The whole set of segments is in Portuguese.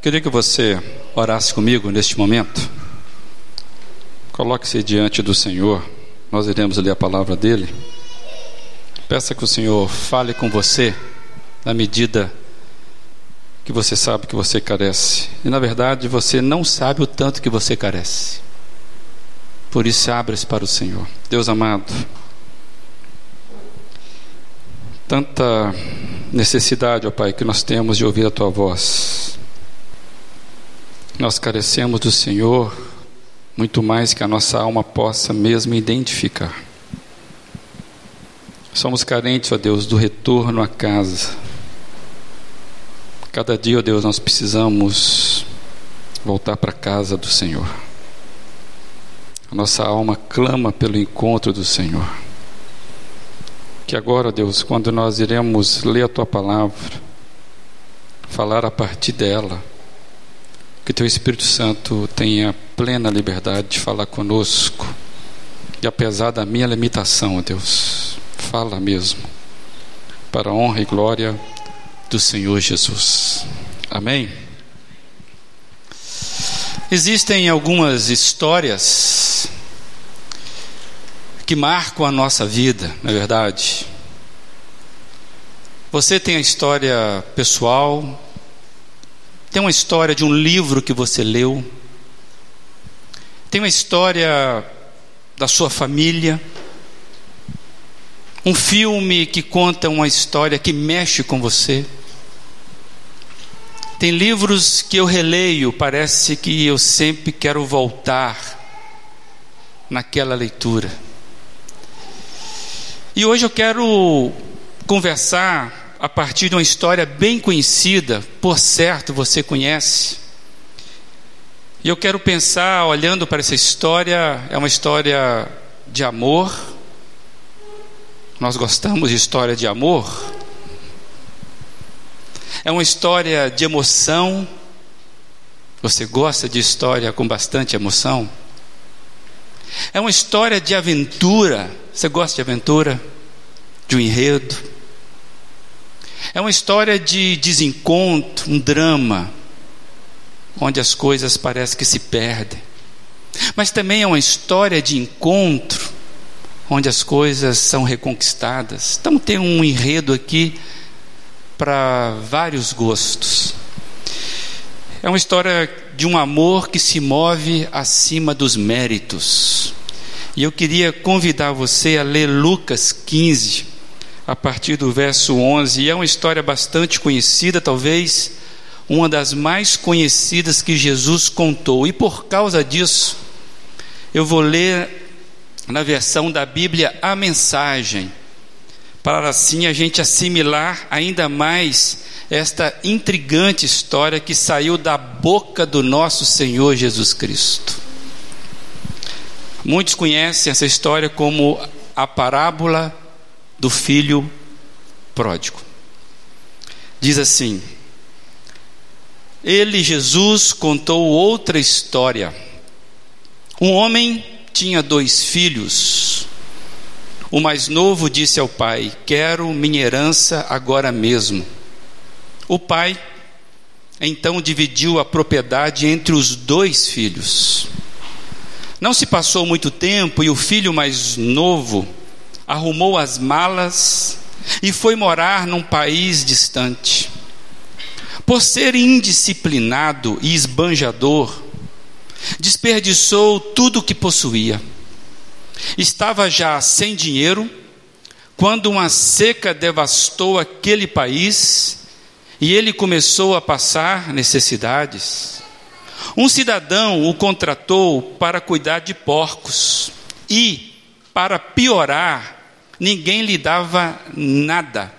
Queria que você orasse comigo neste momento. Coloque-se diante do Senhor. Nós iremos ler a palavra dele. Peça que o Senhor fale com você na medida que você sabe que você carece. E na verdade você não sabe o tanto que você carece. Por isso abra-se para o Senhor. Deus amado, tanta necessidade, ó Pai, que nós temos de ouvir a tua voz. Nós carecemos do Senhor muito mais que a nossa alma possa mesmo identificar. Somos carentes, ó Deus, do retorno à casa. Cada dia, ó Deus, nós precisamos voltar para a casa do Senhor. A nossa alma clama pelo encontro do Senhor. Que agora, Deus, quando nós iremos ler a tua palavra, falar a partir dela, que teu Espírito Santo tenha plena liberdade de falar conosco. E apesar da minha limitação, Deus, fala mesmo, para a honra e glória do Senhor Jesus. Amém? Existem algumas histórias que marcam a nossa vida, não é verdade? Você tem a história pessoal, tem uma história de um livro que você leu, tem uma história da sua família, um filme que conta uma história que mexe com você. Tem livros que eu releio, parece que eu sempre quero voltar naquela leitura. E hoje eu quero conversar a partir de uma história bem conhecida, por certo você conhece. E eu quero pensar, olhando para essa história, é uma história de amor. Nós gostamos de história de amor. É uma história de emoção. Você gosta de história com bastante emoção? É uma história de aventura. Você gosta de aventura? De um enredo? É uma história de desencontro, um drama, onde as coisas parecem que se perdem. Mas também é uma história de encontro, onde as coisas são reconquistadas. Então tem um enredo aqui para vários gostos. É uma história de um amor que se move acima dos méritos. E eu queria convidar você a ler Lucas 15, a partir do verso 11. E é uma história bastante conhecida, talvez uma das mais conhecidas que Jesus contou. E por causa disso, eu vou ler na versão da Bíblia a mensagem para assim a gente assimilar ainda mais esta intrigante história que saiu da boca do nosso Senhor Jesus Cristo. Muitos conhecem essa história como a parábola do filho pródigo. Diz assim: Ele, Jesus, contou outra história. Um homem tinha dois filhos. O mais novo disse ao pai: Quero minha herança agora mesmo. O pai então dividiu a propriedade entre os dois filhos. Não se passou muito tempo e o filho mais novo arrumou as malas e foi morar num país distante. Por ser indisciplinado e esbanjador, desperdiçou tudo o que possuía Estava já sem dinheiro quando uma seca devastou aquele país e ele começou a passar necessidades. Um cidadão o contratou para cuidar de porcos e, para piorar, ninguém lhe dava nada.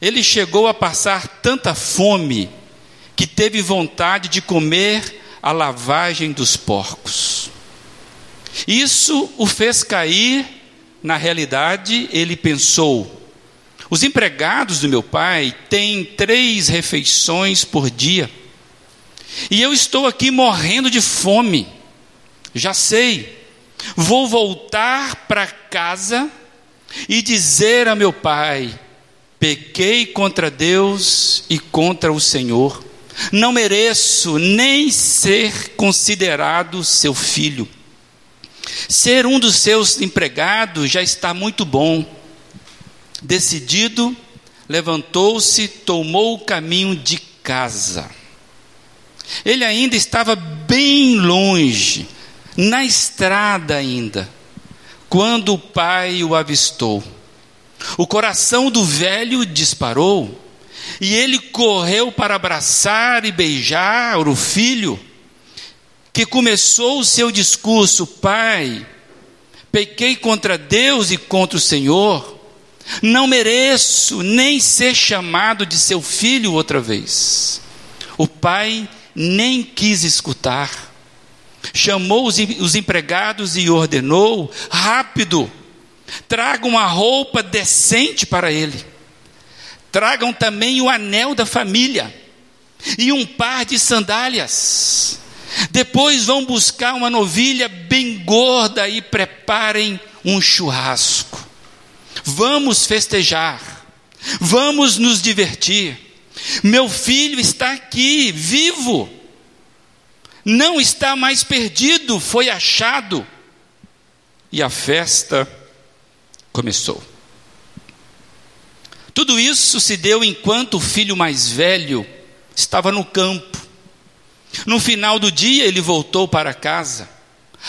Ele chegou a passar tanta fome que teve vontade de comer a lavagem dos porcos. Isso o fez cair na realidade, ele pensou: os empregados do meu pai têm três refeições por dia, e eu estou aqui morrendo de fome. Já sei, vou voltar para casa e dizer a meu pai: pequei contra Deus e contra o Senhor. Não mereço nem ser considerado seu filho. Ser um dos seus empregados já está muito bom. Decidido, levantou-se, tomou o caminho de casa. Ele ainda estava bem longe, na estrada ainda, quando o pai o avistou. O coração do velho disparou, e ele correu para abraçar e beijar o filho, que começou o seu discurso: Pai, pequei contra Deus e contra o Senhor, não mereço nem ser chamado de seu filho outra vez. O pai nem quis escutar. Chamou os, os empregados e ordenou: rápido, tragam uma roupa decente para ele. Tragam também o anel da família e um par de sandálias. Depois vão buscar uma novilha bem gorda e preparem um churrasco. Vamos festejar, vamos nos divertir. Meu filho está aqui, vivo, não está mais perdido, foi achado. E a festa começou. Tudo isso se deu enquanto o filho mais velho estava no campo. No final do dia, ele voltou para casa.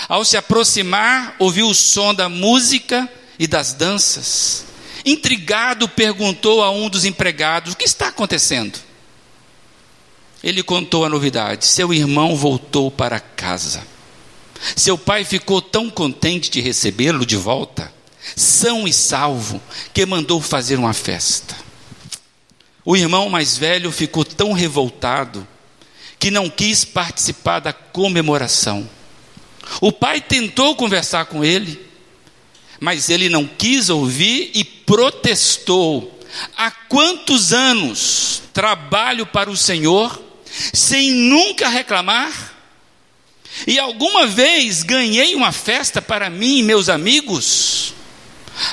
Ao se aproximar, ouviu o som da música e das danças. Intrigado, perguntou a um dos empregados: O que está acontecendo? Ele contou a novidade: seu irmão voltou para casa. Seu pai ficou tão contente de recebê-lo de volta, são e salvo, que mandou fazer uma festa. O irmão mais velho ficou tão revoltado que não quis participar da comemoração. O pai tentou conversar com ele, mas ele não quis ouvir e protestou. Há quantos anos trabalho para o Senhor sem nunca reclamar? E alguma vez ganhei uma festa para mim e meus amigos?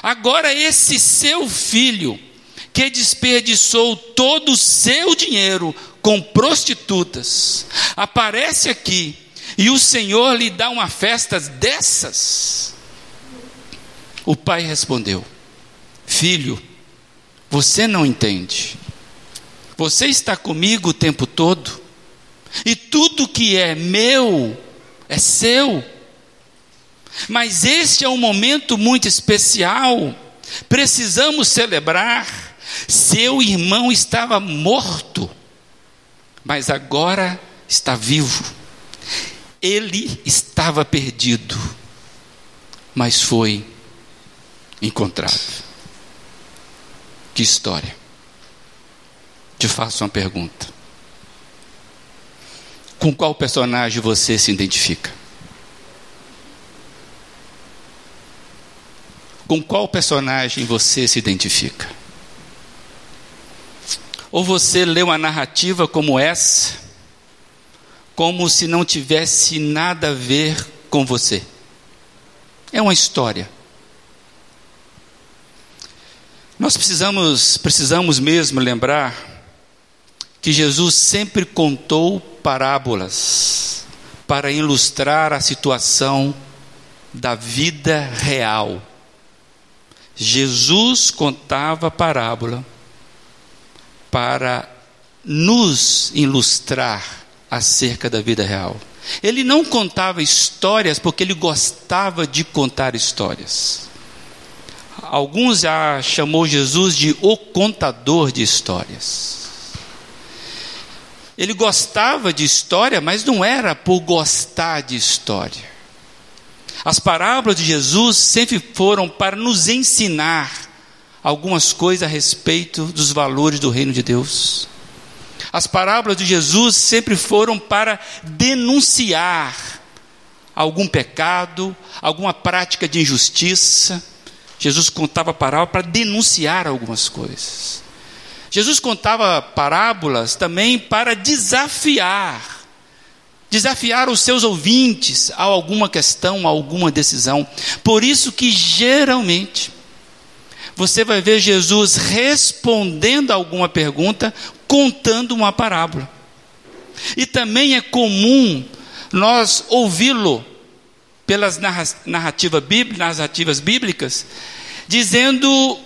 Agora, esse seu filho, que desperdiçou todo o seu dinheiro com prostitutas, aparece aqui e o Senhor lhe dá uma festa dessas? O pai respondeu: Filho, você não entende. Você está comigo o tempo todo, e tudo que é meu é seu. Mas este é um momento muito especial, precisamos celebrar. Seu irmão estava morto, mas agora está vivo. Ele estava perdido, mas foi encontrado. Que história. Te faço uma pergunta. Com qual personagem você se identifica? Com qual personagem você se identifica? Ou você lê uma narrativa como essa, como se não tivesse nada a ver com você? É uma história. Nós precisamos, precisamos mesmo lembrar que Jesus sempre contou parábolas para ilustrar a situação da vida real. Jesus contava parábola para nos ilustrar acerca da vida real. Ele não contava histórias porque ele gostava de contar histórias. Alguns já chamou Jesus de o contador de histórias. Ele gostava de história, mas não era por gostar de história. As parábolas de Jesus sempre foram para nos ensinar algumas coisas a respeito dos valores do reino de Deus. As parábolas de Jesus sempre foram para denunciar algum pecado, alguma prática de injustiça Jesus contava parábolas para denunciar algumas coisas. Jesus contava parábolas também para desafiar, desafiar os seus ouvintes a alguma questão, a alguma decisão. Por isso que geralmente você vai ver Jesus respondendo a alguma pergunta contando uma parábola. E também é comum nós ouvi-lo pelas narrativa narrativas bíblicas, dizendo,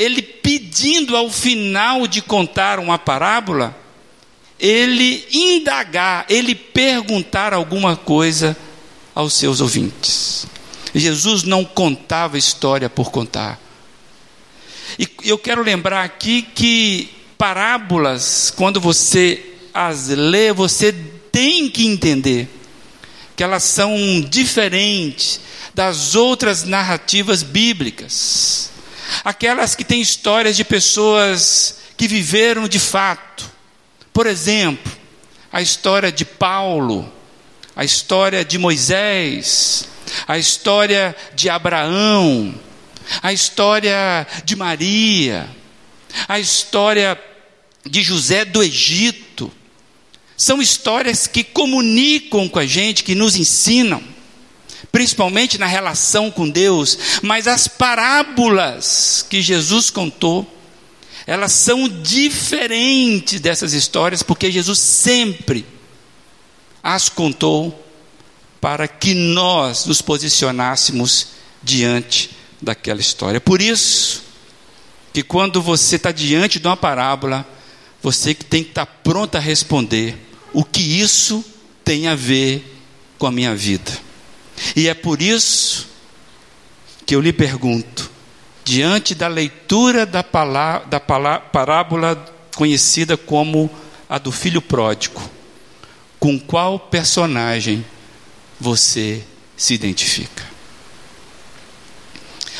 ele pedindo ao final de contar uma parábola, ele indagar, ele perguntar alguma coisa aos seus ouvintes. Jesus não contava história por contar. E eu quero lembrar aqui que parábolas, quando você as lê, você tem que entender que elas são diferentes das outras narrativas bíblicas. Aquelas que têm histórias de pessoas que viveram de fato. Por exemplo, a história de Paulo, a história de Moisés, a história de Abraão, a história de Maria, a história de José do Egito. São histórias que comunicam com a gente, que nos ensinam, principalmente na relação com Deus, mas as parábolas que Jesus contou, elas são diferentes dessas histórias, porque Jesus sempre as contou para que nós nos posicionássemos diante daquela história. Por isso, que quando você está diante de uma parábola, você tem que estar tá pronto a responder o que isso tem a ver com a minha vida. E é por isso que eu lhe pergunto, diante da leitura da, da parábola conhecida como a do filho pródigo, com qual personagem você se identifica?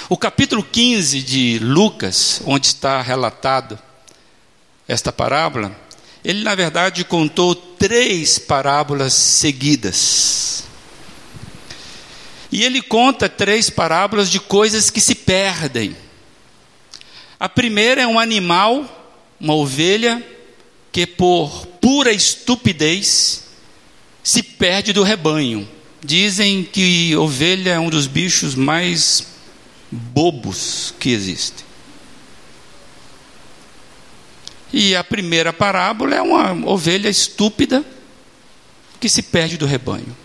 O capítulo 15 de Lucas, onde está relatado esta parábola, ele na verdade contou três parábolas seguidas. E ele conta três parábolas de coisas que se perdem. A primeira é um animal, uma ovelha, que por pura estupidez se perde do rebanho. Dizem que ovelha é um dos bichos mais bobos que existem. E a primeira parábola é uma ovelha estúpida que se perde do rebanho.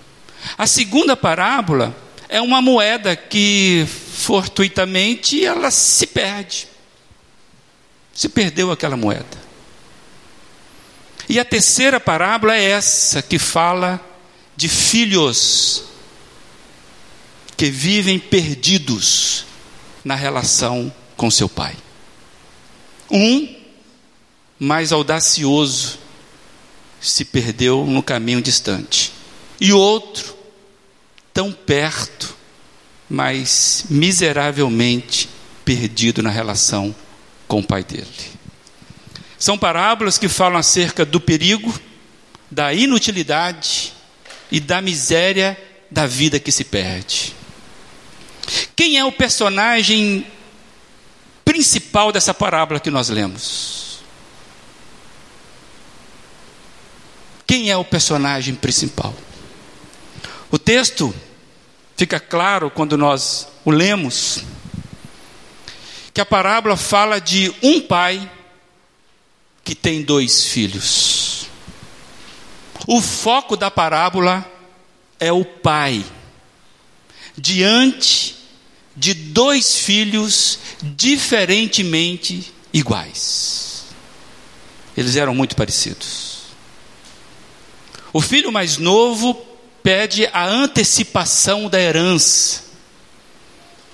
A segunda parábola é uma moeda que fortuitamente ela se perde. Se perdeu aquela moeda. E a terceira parábola é essa que fala de filhos que vivem perdidos na relação com seu pai. Um, mais audacioso, se perdeu no caminho distante. E outro, tão perto, mas miseravelmente perdido na relação com o pai dele. São parábolas que falam acerca do perigo, da inutilidade e da miséria da vida que se perde. Quem é o personagem principal dessa parábola que nós lemos? Quem é o personagem principal? O texto fica claro quando nós o lemos que a parábola fala de um pai que tem dois filhos. O foco da parábola é o pai diante de dois filhos diferentemente iguais. Eles eram muito parecidos. O filho mais novo pede a antecipação da herança,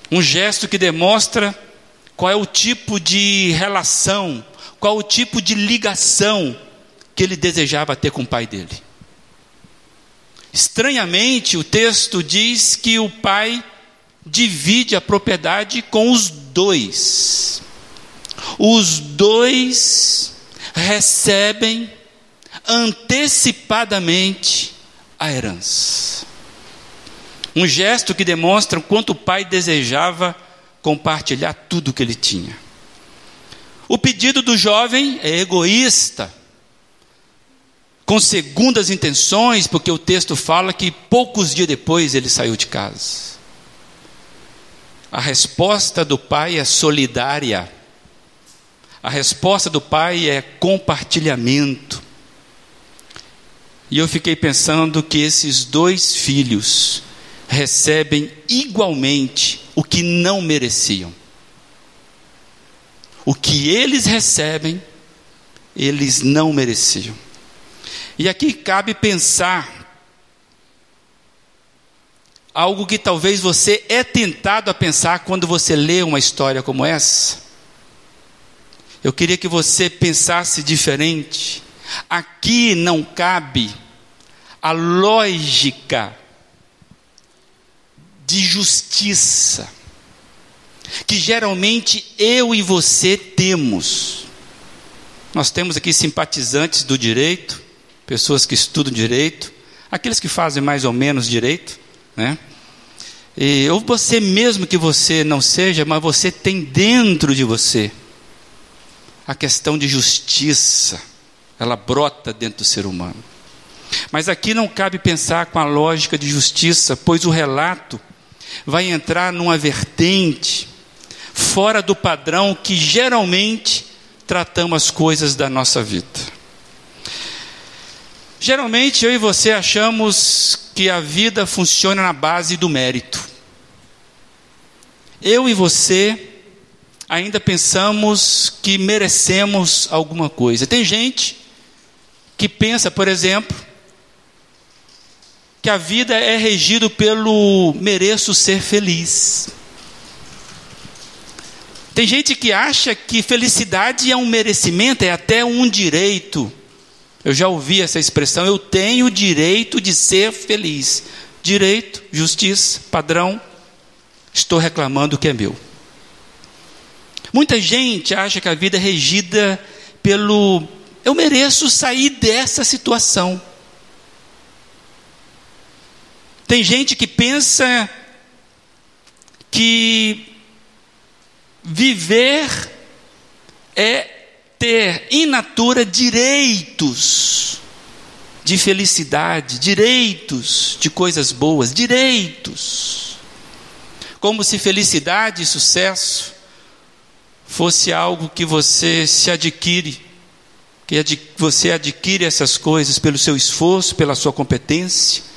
um gesto que demonstra qual é o tipo de relação, qual o tipo de ligação que ele desejava ter com o pai dele. Estranhamente, o texto diz que o pai divide a propriedade com os dois. Os dois recebem antecipadamente a herança. Um gesto que demonstra o quanto o pai desejava compartilhar tudo o que ele tinha. O pedido do jovem é egoísta com segundas intenções, porque o texto fala que poucos dias depois ele saiu de casa. A resposta do pai é solidária. A resposta do pai é compartilhamento. E eu fiquei pensando que esses dois filhos recebem igualmente o que não mereciam. O que eles recebem, eles não mereciam. E aqui cabe pensar algo que talvez você é tentado a pensar quando você lê uma história como essa. Eu queria que você pensasse diferente. Aqui não cabe a lógica de justiça que geralmente eu e você temos. Nós temos aqui simpatizantes do direito, pessoas que estudam direito, aqueles que fazem mais ou menos direito, né? E, ou você mesmo que você não seja, mas você tem dentro de você a questão de justiça, ela brota dentro do ser humano. Mas aqui não cabe pensar com a lógica de justiça, pois o relato vai entrar numa vertente fora do padrão que geralmente tratamos as coisas da nossa vida. Geralmente eu e você achamos que a vida funciona na base do mérito. Eu e você ainda pensamos que merecemos alguma coisa. Tem gente que pensa, por exemplo, que a vida é regido pelo mereço ser feliz. Tem gente que acha que felicidade é um merecimento, é até um direito. Eu já ouvi essa expressão, eu tenho o direito de ser feliz. Direito, justiça, padrão, estou reclamando o que é meu. Muita gente acha que a vida é regida pelo eu mereço sair dessa situação. Tem gente que pensa que viver é ter in natura direitos de felicidade, direitos de coisas boas, direitos. Como se felicidade e sucesso fosse algo que você se adquire, que você adquire essas coisas pelo seu esforço, pela sua competência.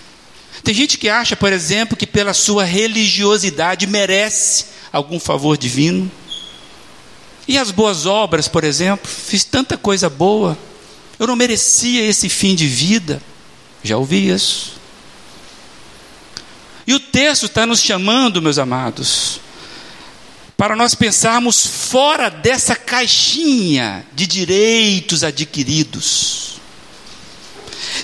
Tem gente que acha, por exemplo, que pela sua religiosidade merece algum favor divino. E as boas obras, por exemplo, fiz tanta coisa boa, eu não merecia esse fim de vida. Já ouvi isso. E o texto está nos chamando, meus amados, para nós pensarmos fora dessa caixinha de direitos adquiridos.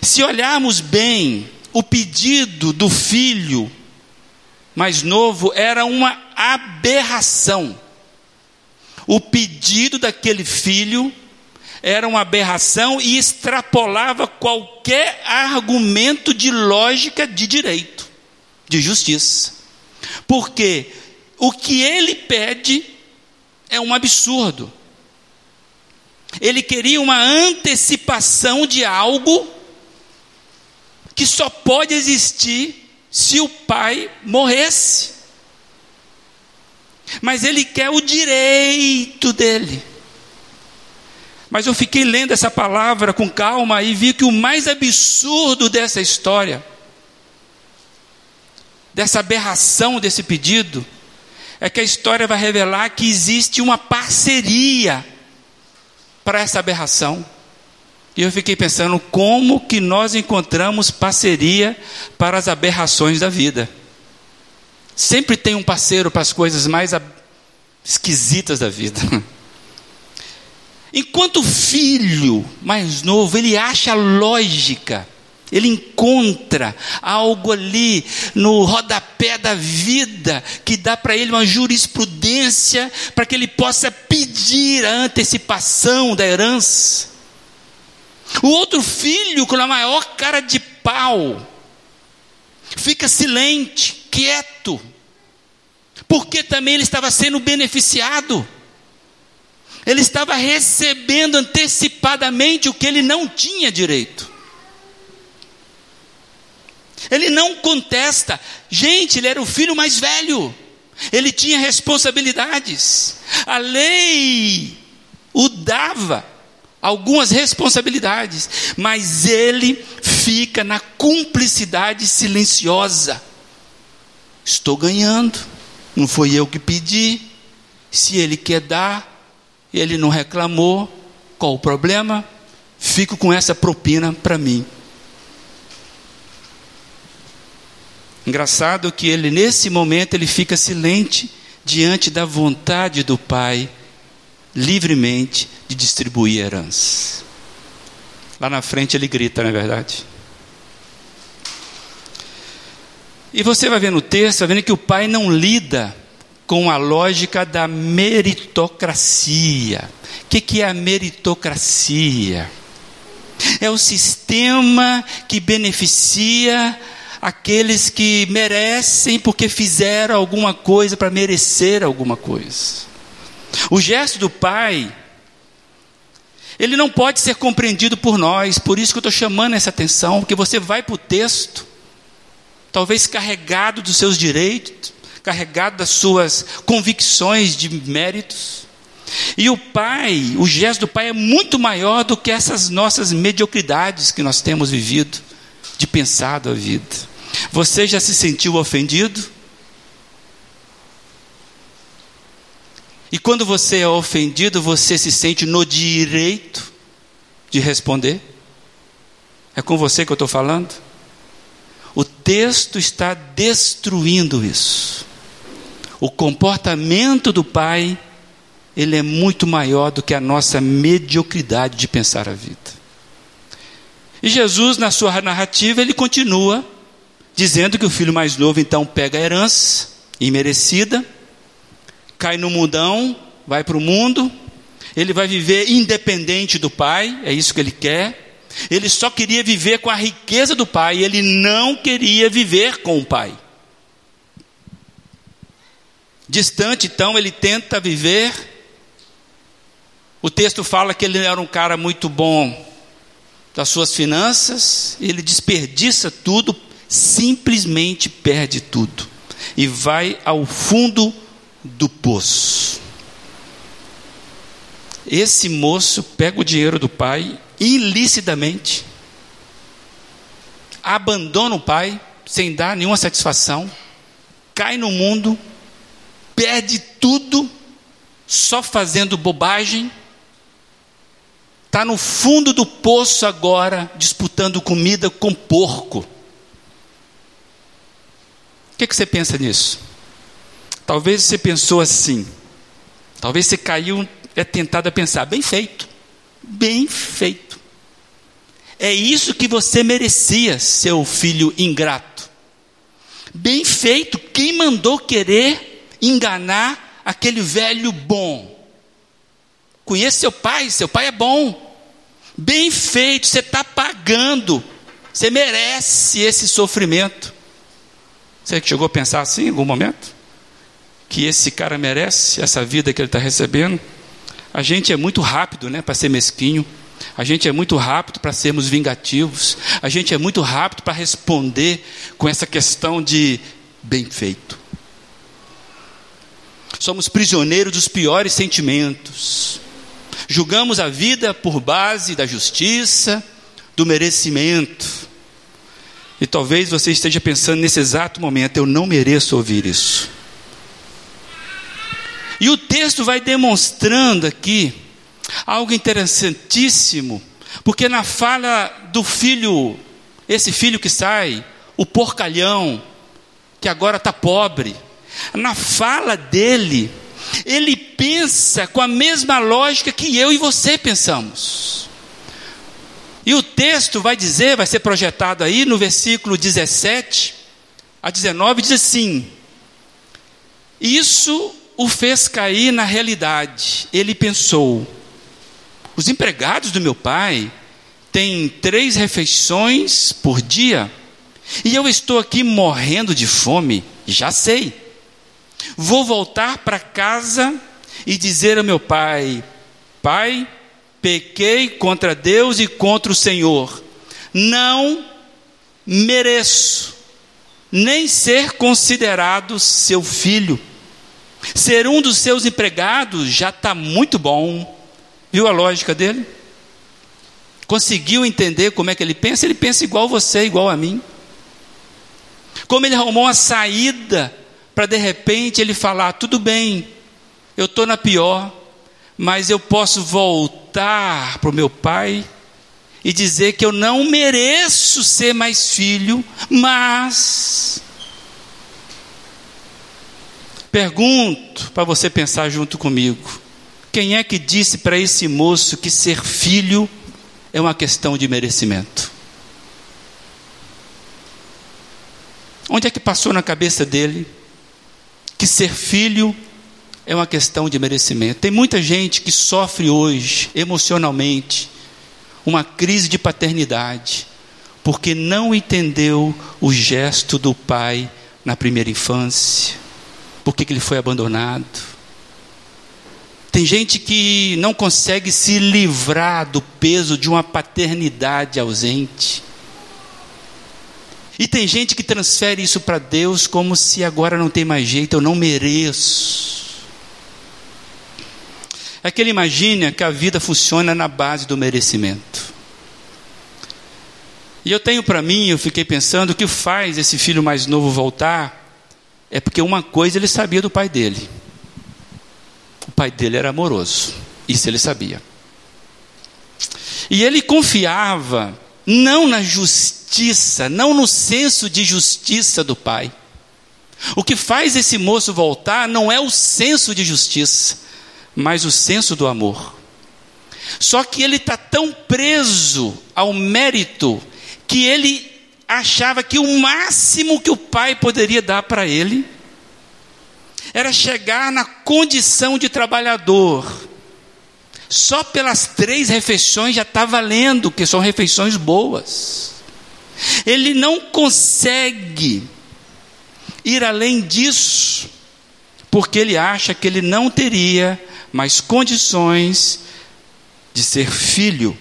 Se olharmos bem o pedido do filho mais novo era uma aberração. O pedido daquele filho era uma aberração e extrapolava qualquer argumento de lógica de direito, de justiça. Porque o que ele pede é um absurdo. Ele queria uma antecipação de algo que só pode existir se o pai morresse. Mas ele quer o direito dele. Mas eu fiquei lendo essa palavra com calma e vi que o mais absurdo dessa história, dessa aberração desse pedido, é que a história vai revelar que existe uma parceria para essa aberração. E eu fiquei pensando como que nós encontramos parceria para as aberrações da vida. Sempre tem um parceiro para as coisas mais esquisitas da vida. Enquanto o filho mais novo, ele acha lógica, ele encontra algo ali no rodapé da vida que dá para ele uma jurisprudência para que ele possa pedir a antecipação da herança. O outro filho, com a maior cara de pau, fica silente, quieto, porque também ele estava sendo beneficiado, ele estava recebendo antecipadamente o que ele não tinha direito. Ele não contesta, gente, ele era o filho mais velho, ele tinha responsabilidades, a lei o dava algumas responsabilidades, mas ele fica na cumplicidade silenciosa. Estou ganhando, não foi eu que pedi. Se ele quer dar, ele não reclamou, qual o problema? Fico com essa propina para mim. Engraçado que ele nesse momento ele fica silente diante da vontade do Pai livremente de distribuir herança. Lá na frente ele grita, não é verdade? E você vai ver no texto, vai vendo que o pai não lida com a lógica da meritocracia. O que, que é a meritocracia? É o sistema que beneficia aqueles que merecem porque fizeram alguma coisa para merecer alguma coisa. O gesto do pai, ele não pode ser compreendido por nós, por isso que eu estou chamando essa atenção, porque você vai para o texto, talvez carregado dos seus direitos, carregado das suas convicções de méritos. E o pai, o gesto do pai é muito maior do que essas nossas mediocridades que nós temos vivido, de pensado a vida. Você já se sentiu ofendido? E quando você é ofendido, você se sente no direito de responder? É com você que eu estou falando? O texto está destruindo isso. O comportamento do pai, ele é muito maior do que a nossa mediocridade de pensar a vida. E Jesus, na sua narrativa, ele continua dizendo que o filho mais novo então pega a herança imerecida, cai no mundão, vai para o mundo, ele vai viver independente do pai, é isso que ele quer. Ele só queria viver com a riqueza do pai, ele não queria viver com o pai. Distante, então, ele tenta viver. O texto fala que ele era um cara muito bom das suas finanças, ele desperdiça tudo simplesmente perde tudo e vai ao fundo do poço. Esse moço pega o dinheiro do pai ilicitamente, abandona o pai sem dar nenhuma satisfação, cai no mundo, perde tudo, só fazendo bobagem, está no fundo do poço agora, disputando comida com porco que, que você pensa nisso? Talvez você pensou assim. Talvez você caiu, é tentado a pensar, bem feito, bem feito. É isso que você merecia, seu filho ingrato. Bem feito, quem mandou querer enganar aquele velho bom? Conhece seu pai, seu pai é bom. Bem feito, você está pagando, você merece esse sofrimento. Você chegou a pensar assim em algum momento? Que esse cara merece essa vida que ele está recebendo? A gente é muito rápido né, para ser mesquinho. A gente é muito rápido para sermos vingativos. A gente é muito rápido para responder com essa questão de bem feito. Somos prisioneiros dos piores sentimentos. Julgamos a vida por base da justiça, do merecimento. E talvez você esteja pensando nesse exato momento: eu não mereço ouvir isso. E o texto vai demonstrando aqui algo interessantíssimo, porque na fala do filho, esse filho que sai, o porcalhão, que agora está pobre, na fala dele, ele pensa com a mesma lógica que eu e você pensamos. E o texto vai dizer, vai ser projetado aí no versículo 17 a 19, diz assim: Isso o fez cair na realidade. Ele pensou: os empregados do meu pai têm três refeições por dia e eu estou aqui morrendo de fome, já sei. Vou voltar para casa e dizer ao meu pai: Pai, pequei contra Deus e contra o Senhor. Não mereço nem ser considerado seu filho. Ser um dos seus empregados já está muito bom. Viu a lógica dele? Conseguiu entender como é que ele pensa? Ele pensa igual você, igual a mim. Como ele arrumou uma saída para de repente ele falar: tudo bem, eu estou na pior, mas eu posso voltar para o meu pai e dizer que eu não mereço ser mais filho, mas. Pergunto para você pensar junto comigo: quem é que disse para esse moço que ser filho é uma questão de merecimento? Onde é que passou na cabeça dele que ser filho é uma questão de merecimento? Tem muita gente que sofre hoje, emocionalmente, uma crise de paternidade, porque não entendeu o gesto do pai na primeira infância, porque que ele foi abandonado. Tem gente que não consegue se livrar do peso de uma paternidade ausente. E tem gente que transfere isso para Deus como se agora não tem mais jeito, eu não mereço. É que ele imagina que a vida funciona na base do merecimento. E eu tenho para mim, eu fiquei pensando, o que faz esse filho mais novo voltar é porque uma coisa ele sabia do pai dele. O pai dele era amoroso, isso ele sabia. E ele confiava não na justiça, não no senso de justiça do pai. O que faz esse moço voltar não é o senso de justiça, mas o senso do amor. Só que ele está tão preso ao mérito que ele achava que o máximo que o pai poderia dar para ele era chegar na condição de trabalhador, só pelas três refeições já está valendo, que são refeições boas. Ele não consegue ir além disso, porque ele acha que ele não teria mais condições de ser filho.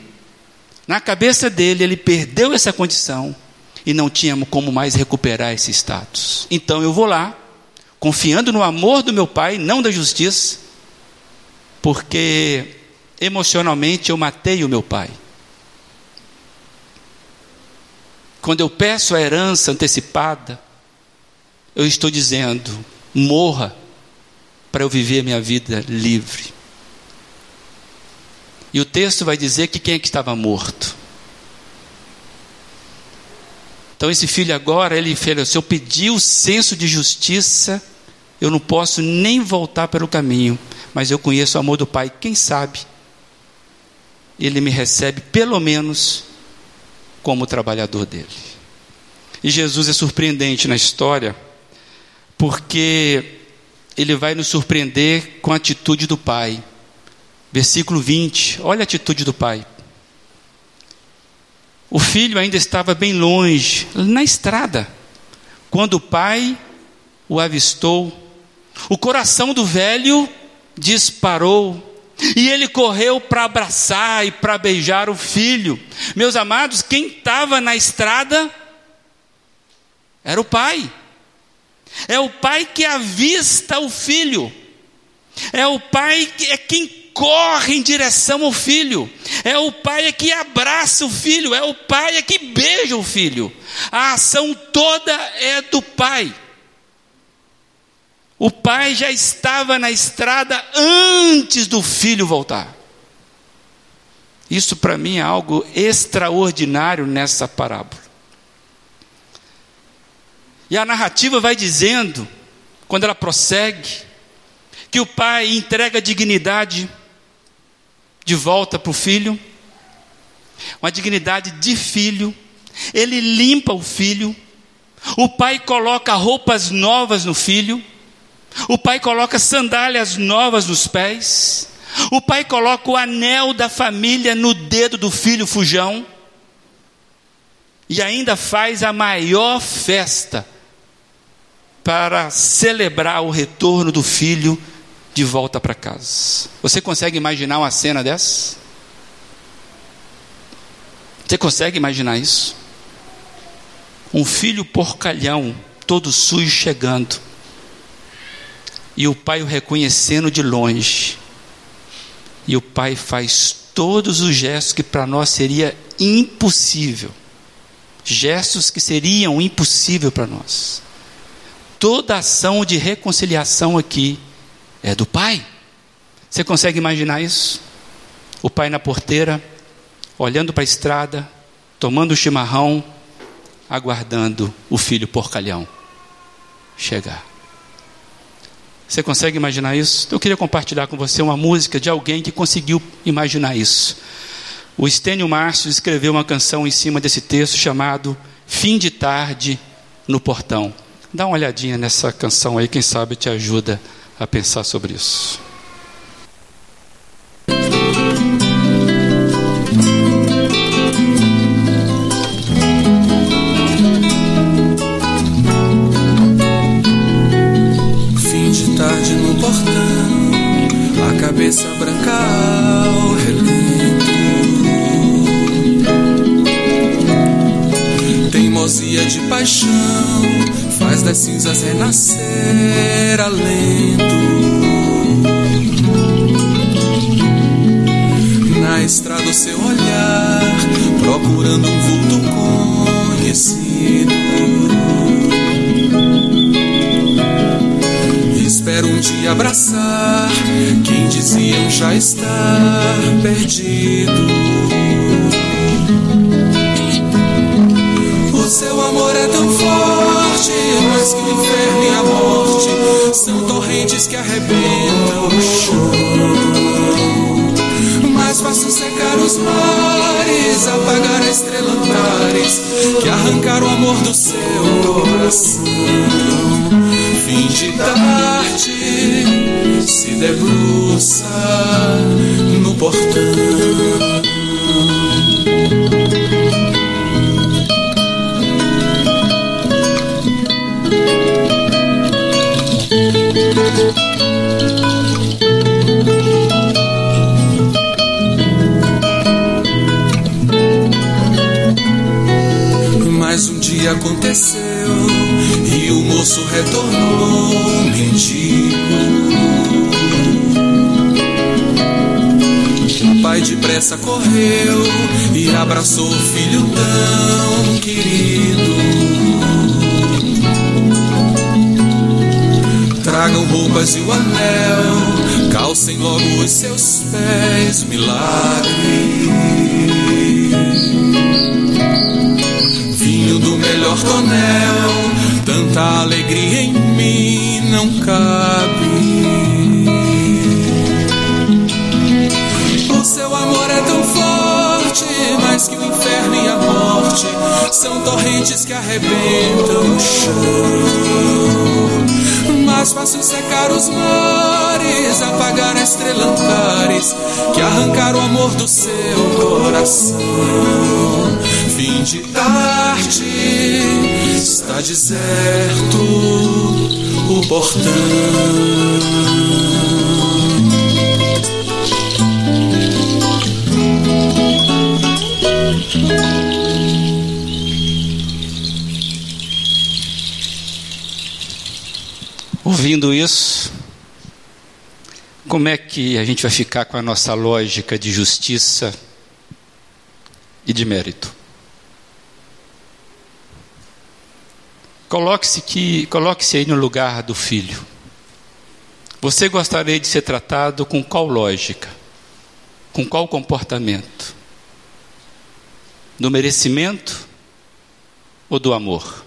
Na cabeça dele, ele perdeu essa condição e não tinha como mais recuperar esse status. Então eu vou lá, confiando no amor do meu pai, não da justiça, porque emocionalmente eu matei o meu pai. Quando eu peço a herança antecipada, eu estou dizendo: morra para eu viver a minha vida livre. E o texto vai dizer que quem é que estava morto? Então esse filho agora, ele fez, se eu pedir o senso de justiça, eu não posso nem voltar pelo caminho, mas eu conheço o amor do Pai, quem sabe ele me recebe pelo menos como trabalhador dele. E Jesus é surpreendente na história, porque ele vai nos surpreender com a atitude do Pai. Versículo 20, olha a atitude do Pai. O filho ainda estava bem longe, na estrada, quando o pai o avistou. O coração do velho disparou e ele correu para abraçar e para beijar o filho. Meus amados, quem estava na estrada era o pai. É o pai que avista o filho. É o pai que é quem corre em direção ao filho. É o pai é que abraça o filho. É o pai é que beija o filho. A ação toda é do pai. O pai já estava na estrada antes do filho voltar. Isso para mim é algo extraordinário nessa parábola. E a narrativa vai dizendo, quando ela prossegue, que o pai entrega dignidade de volta para o filho, uma dignidade de filho, ele limpa o filho, o pai coloca roupas novas no filho, o pai coloca sandálias novas nos pés. O pai coloca o anel da família no dedo do filho fujão. E ainda faz a maior festa para celebrar o retorno do filho de volta para casa. Você consegue imaginar uma cena dessa? Você consegue imaginar isso? Um filho porcalhão, todo sujo, chegando e o pai o reconhecendo de longe. E o pai faz todos os gestos que para nós seria impossível. Gestos que seriam impossível para nós. Toda ação de reconciliação aqui é do pai. Você consegue imaginar isso? O pai na porteira, olhando para a estrada, tomando o chimarrão, aguardando o filho porcalhão chegar. Você consegue imaginar isso? Eu queria compartilhar com você uma música de alguém que conseguiu imaginar isso. O Estênio Márcio escreveu uma canção em cima desse texto chamado Fim de Tarde no Portão. Dá uma olhadinha nessa canção aí, quem sabe te ajuda a pensar sobre isso. Fim de tarde no portão, a cabeça branca ao relento. Teimosia de paixão faz das cinzas renascer alento. Na estrada o seu olhar, procurando um vulto conhecido. Espero um dia abraçar quem diziam já estar perdido. Seu amor é tão forte, mais que o inferno e a morte são torrentes que arrebentam o chão. Mais fácil secar os mares, apagar a estrela que arrancar o amor do seu coração. Fim de tarde se debruça no portão. Aconteceu e o moço retornou mendigo. O pai depressa correu e abraçou o filho tão querido. Tragam roupas e o anel, calcem logo os seus pés, milagre. Vinho do melhor tonel, tanta alegria em mim não cabe. O seu amor é tão forte, mais que o inferno e a morte são torrentes que arrebentam o chão. Mais fácil secar os mares, apagar a estrela Antares, que arrancar o amor do seu coração. Fim de tarde, está deserto o portão. Como é que a gente vai ficar com a nossa lógica de justiça e de mérito? Coloque-se que, coloque-se aí no lugar do filho. Você gostaria de ser tratado com qual lógica? Com qual comportamento? Do merecimento ou do amor?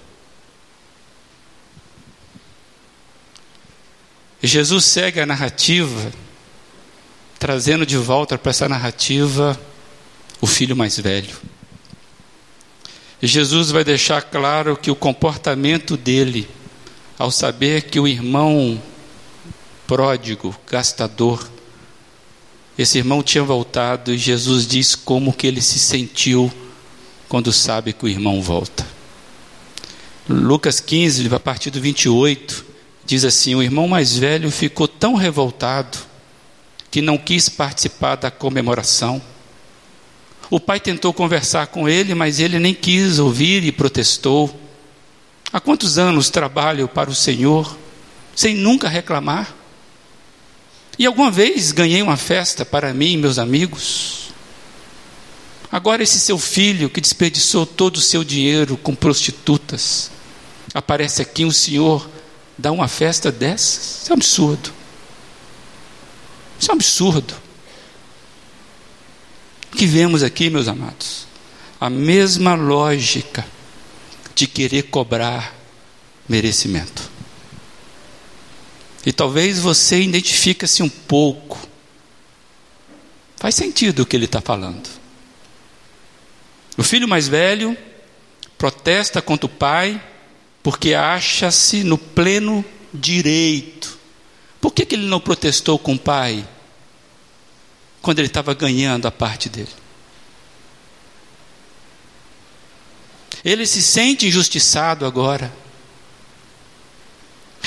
Jesus segue a narrativa, trazendo de volta para essa narrativa o filho mais velho. Jesus vai deixar claro que o comportamento dele, ao saber que o irmão pródigo, gastador, esse irmão tinha voltado, e Jesus diz como que ele se sentiu quando sabe que o irmão volta. Lucas 15, a partir do 28, diz assim: O irmão mais velho ficou tão revoltado que não quis participar da comemoração. O pai tentou conversar com ele, mas ele nem quis ouvir e protestou. Há quantos anos trabalho para o Senhor sem nunca reclamar? E alguma vez ganhei uma festa para mim e meus amigos? Agora, esse seu filho que desperdiçou todo o seu dinheiro com prostitutas, aparece aqui um senhor, dá uma festa dessas? Isso é um absurdo. Isso é um absurdo. O que vemos aqui, meus amados? A mesma lógica de querer cobrar merecimento. E talvez você identifique-se um pouco. Faz sentido o que ele está falando. O filho mais velho protesta contra o pai porque acha-se no pleno direito. Por que, que ele não protestou com o pai quando ele estava ganhando a parte dele? Ele se sente injustiçado agora.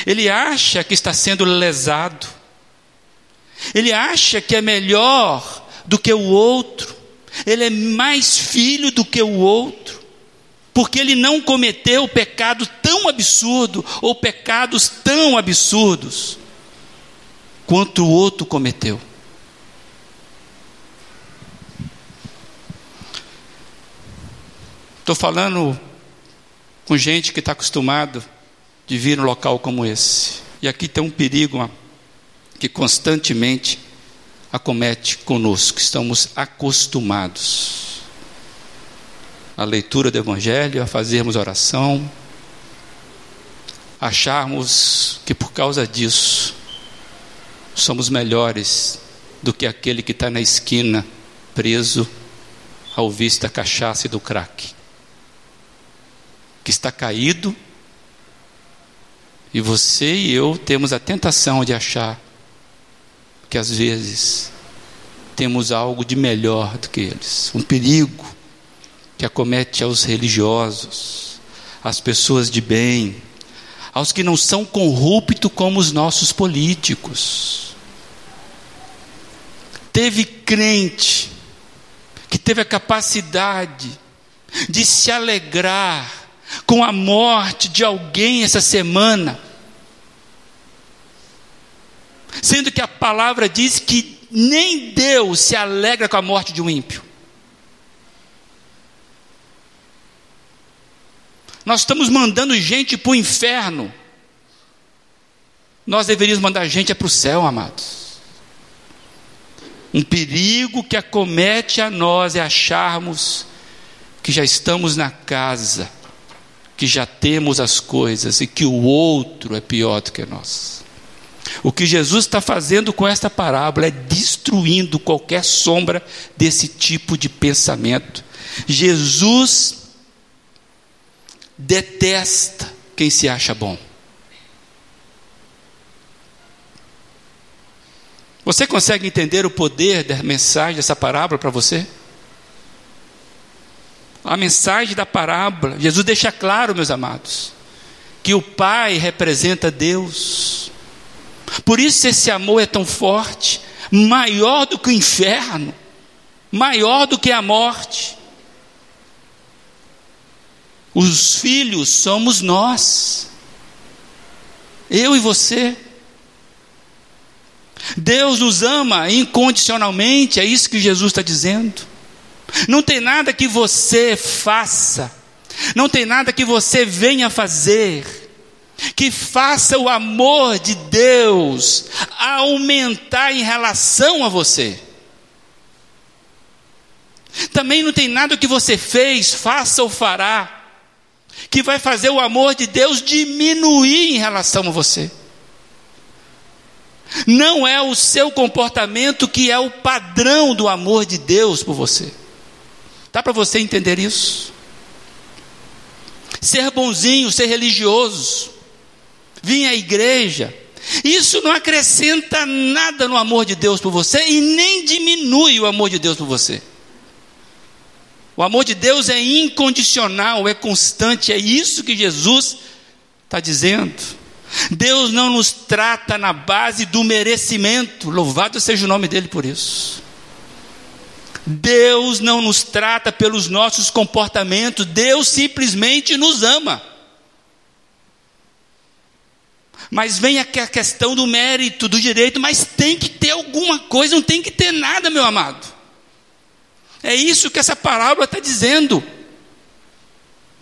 Ele acha que está sendo lesado. Ele acha que é melhor do que o outro ele é mais filho do que o outro, porque ele não cometeu pecado tão absurdo ou pecados tão absurdos quanto o outro cometeu. Estou falando com gente que está acostumado de vir num local como esse. E aqui tem um perigo que constantemente acomete conosco, estamos acostumados à leitura do Evangelho, a fazermos oração, acharmos que por causa disso somos melhores do que aquele que está na esquina preso ao vício da cachaça e do crack, que está caído, e você e eu temos a tentação de achar que às vezes temos algo de melhor do que eles. Um perigo que acomete aos religiosos, às pessoas de bem, aos que não são corruptos como os nossos políticos. Teve crente que teve a capacidade de se alegrar com a morte de alguém essa semana Sendo que a palavra diz que nem Deus se alegra com a morte de um ímpio. Nós estamos mandando gente para o inferno. Nós deveríamos mandar gente para o céu, amados. Um perigo que acomete a nós é acharmos que já estamos na casa, que já temos as coisas e que o outro é pior do que nós. O que Jesus está fazendo com esta parábola é destruindo qualquer sombra desse tipo de pensamento. Jesus detesta quem se acha bom. Você consegue entender o poder da mensagem dessa parábola para você? A mensagem da parábola, Jesus deixa claro, meus amados, que o Pai representa Deus. Por isso esse amor é tão forte, maior do que o inferno, maior do que a morte. Os filhos somos nós, eu e você. Deus nos ama incondicionalmente, é isso que Jesus está dizendo. Não tem nada que você faça, não tem nada que você venha fazer, que faça o amor de Deus aumentar em relação a você. Também não tem nada que você fez, faça ou fará, que vai fazer o amor de Deus diminuir em relação a você. Não é o seu comportamento que é o padrão do amor de Deus por você. Dá para você entender isso? Ser bonzinho, ser religioso, vir à igreja. Isso não acrescenta nada no amor de Deus por você e nem diminui o amor de Deus por você. O amor de Deus é incondicional, é constante, é isso que Jesus está dizendo. Deus não nos trata na base do merecimento, louvado seja o nome dele por isso. Deus não nos trata pelos nossos comportamentos, Deus simplesmente nos ama. Mas vem aqui a questão do mérito, do direito, mas tem que ter alguma coisa, não tem que ter nada, meu amado. É isso que essa parábola está dizendo.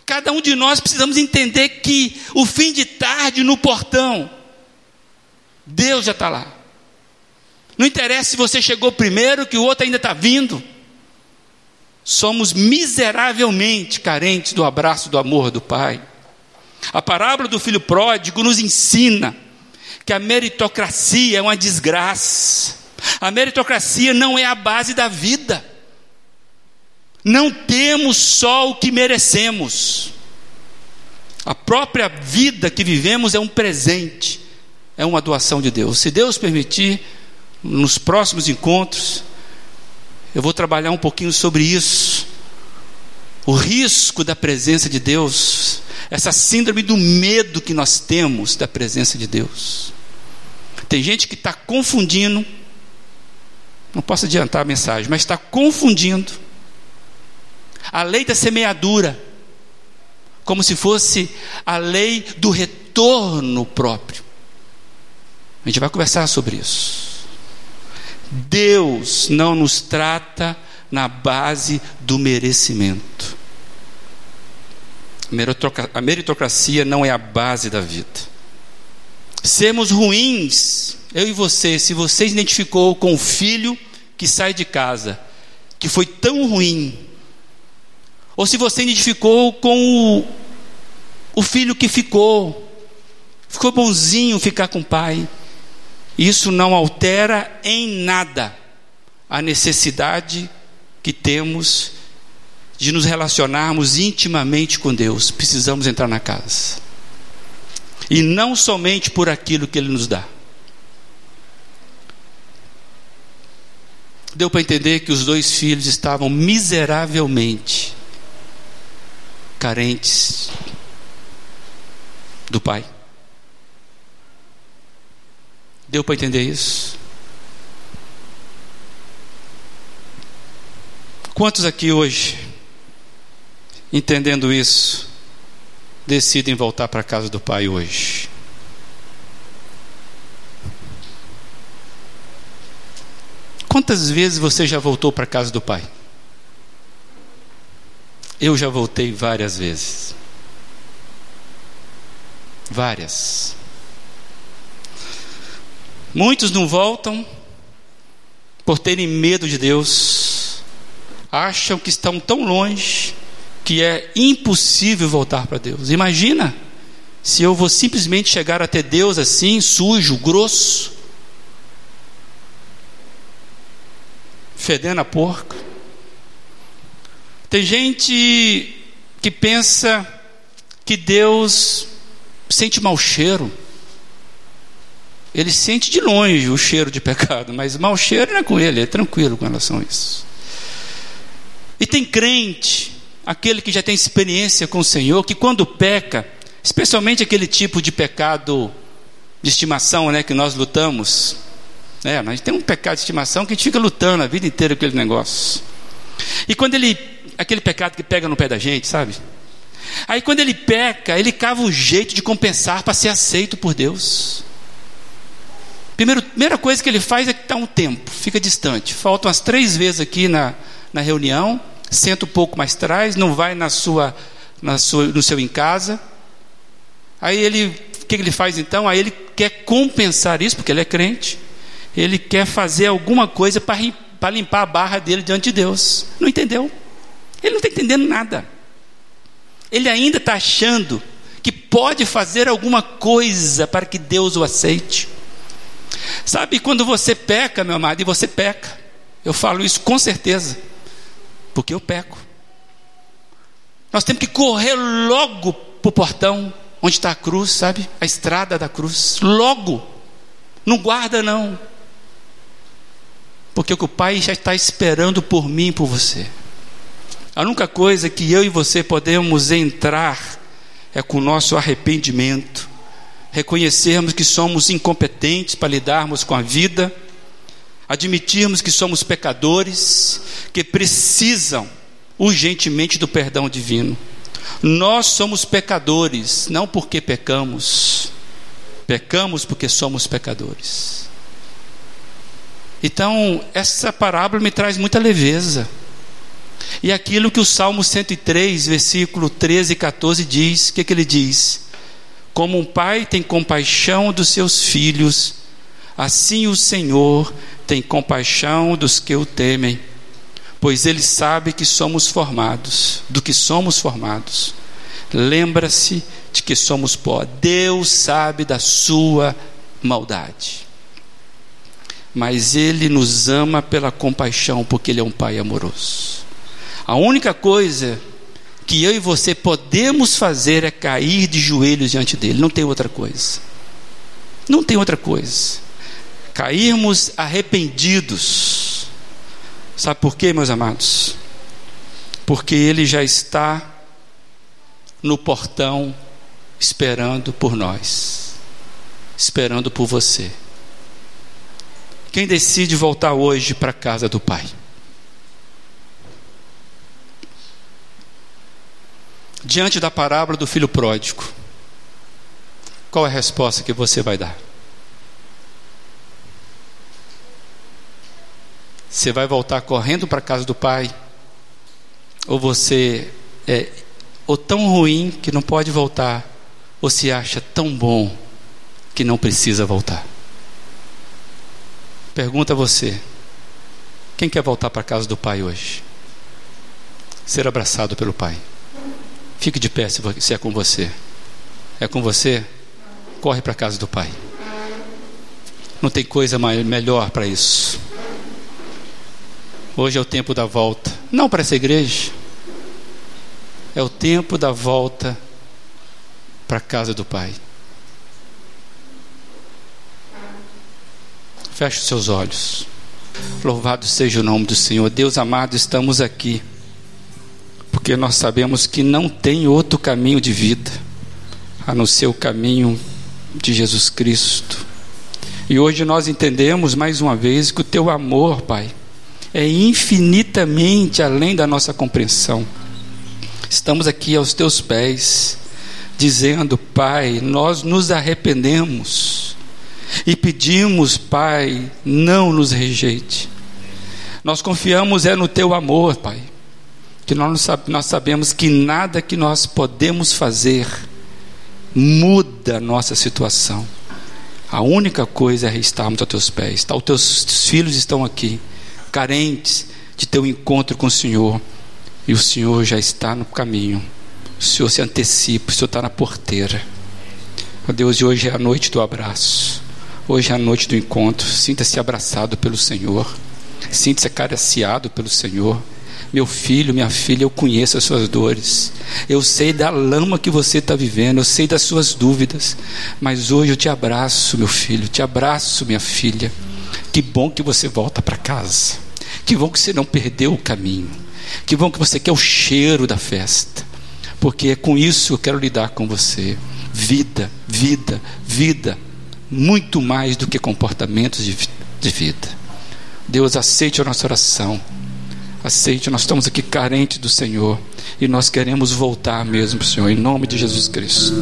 Cada um de nós precisamos entender que o fim de tarde no portão, Deus já está lá. Não interessa se você chegou primeiro, que o outro ainda está vindo. Somos miseravelmente carentes do abraço do amor do Pai. A parábola do filho pródigo nos ensina que a meritocracia é uma desgraça. A meritocracia não é a base da vida. Não temos só o que merecemos. A própria vida que vivemos é um presente, é uma doação de Deus. Se Deus permitir, nos próximos encontros, eu vou trabalhar um pouquinho sobre isso. O risco da presença de Deus, essa síndrome do medo que nós temos da presença de Deus. Tem gente que está confundindo, não posso adiantar a mensagem, mas está confundindo a lei da semeadura, como se fosse a lei do retorno próprio. A gente vai conversar sobre isso. Deus não nos trata na base do merecimento. A meritocracia não é a base da vida. Sermos ruins, eu e você, se você se identificou com o filho que sai de casa, que foi tão ruim, ou se você identificou com o, o filho que ficou, ficou bonzinho ficar com o pai, isso não altera em nada a necessidade que temos de nos relacionarmos intimamente com Deus. Precisamos entrar na casa. E não somente por aquilo que Ele nos dá. Deu para entender que os dois filhos estavam miseravelmente carentes do pai. Deu para entender isso? Quantos aqui hoje, entendendo isso, decidem voltar para a casa do pai hoje? Quantas vezes você já voltou para a casa do pai? Eu já voltei várias vezes. Várias. Muitos não voltam por terem medo de Deus, acham que estão tão longe que é impossível voltar para Deus. Imagina se eu vou simplesmente chegar até Deus assim, sujo, grosso, fedendo a porca. Tem gente que pensa que Deus sente mau cheiro. Ele sente de longe o cheiro de pecado, mas mau cheiro não é com ele, é tranquilo com relação a isso. E tem crente, aquele que já tem experiência com o Senhor, que quando peca, especialmente aquele tipo de pecado de estimação, né, que nós lutamos, é, a gente tem um pecado de estimação que a gente fica lutando a vida inteira com aquele negócio. E quando ele aquele pecado que pega no pé da gente, sabe? Aí quando ele peca, ele cava um jeito de compensar para ser aceito por Deus. Primeiro, primeira coisa que ele faz é que está um tempo, fica distante. Falta umas três vezes aqui na, na reunião, senta um pouco mais atrás, não vai na sua, na sua, no seu em casa. Aí ele, o que ele faz então? Aí ele quer compensar isso, porque ele é crente. Ele quer fazer alguma coisa para limpar a barra dele diante de Deus. Não entendeu? Ele não está entendendo nada. Ele ainda está achando que pode fazer alguma coisa para que Deus o aceite. Sabe quando você peca, meu amado, e você peca, eu falo isso com certeza, porque eu peco. Nós temos que correr logo para o portão onde está a cruz, sabe? A estrada da cruz. Logo. Não guarda, não. Porque o Pai já está esperando por mim e por você. A única coisa que eu e você podemos entrar é com o nosso arrependimento, reconhecermos que somos incompetentes para lidarmos com a vida, admitirmos que somos pecadores, que precisam urgentemente do perdão divino. Nós somos pecadores, não porque pecamos, pecamos porque somos pecadores. Então, essa parábola me traz muita leveza. E aquilo que o Salmo 103, versículo 13 e 14 diz, o que, que ele diz? Como um pai tem compaixão dos seus filhos, assim o Senhor tem compaixão dos que o temem, pois ele sabe que somos formados, do que somos formados. Lembra-se de que somos pó. Deus sabe da sua maldade. Mas ele nos ama pela compaixão, porque ele é um pai amoroso. A única coisa que eu e você podemos fazer é cair de joelhos diante dele, não tem outra coisa. Não tem outra coisa. Cairmos arrependidos. Sabe por quê, meus amados? Porque ele já está no portão esperando por nós, esperando por você. Quem decide voltar hoje para a casa do Pai? Diante da parábola do filho pródigo, qual é a resposta que você vai dar? Você vai voltar correndo para a casa do pai? Ou você é ou tão ruim que não pode voltar, ou se acha tão bom que não precisa voltar? Pergunta a você: quem quer voltar para a casa do pai hoje? Ser abraçado pelo pai. Fique de pé se é com você. É com você? Corre para a casa do Pai. Não tem coisa maior, melhor para isso. Hoje é o tempo da volta. Não para essa igreja. É o tempo da volta para a casa do Pai. Feche os seus olhos. Louvado seja o nome do Senhor. Deus amado, estamos aqui porque nós sabemos que não tem outro caminho de vida a não ser o caminho de Jesus Cristo. E hoje nós entendemos mais uma vez que o teu amor, Pai, é infinitamente além da nossa compreensão. Estamos aqui aos teus pés, dizendo, Pai, nós nos arrependemos e pedimos, Pai, não nos rejeite. Nós confiamos é no teu amor, Pai nós, sabemos que nada que nós podemos fazer muda a nossa situação. A única coisa é estarmos a teus pés. Tá, os teus filhos estão aqui, carentes de ter um encontro com o Senhor. E o Senhor já está no caminho. O Senhor se antecipa, o Senhor está na porteira. Ó Deus, e hoje é a noite do abraço. Hoje é a noite do encontro. Sinta-se abraçado pelo Senhor. Sinta-se acariciado pelo Senhor. Meu filho, minha filha, eu conheço as suas dores. Eu sei da lama que você está vivendo, eu sei das suas dúvidas. Mas hoje eu te abraço, meu filho, te abraço, minha filha. Que bom que você volta para casa. Que bom que você não perdeu o caminho. Que bom que você quer o cheiro da festa. Porque é com isso eu quero lidar com você. Vida, vida, vida. Muito mais do que comportamentos de, de vida. Deus aceite a nossa oração. Aceite, nós estamos aqui carentes do Senhor e nós queremos voltar mesmo, Senhor, em nome de Jesus Cristo.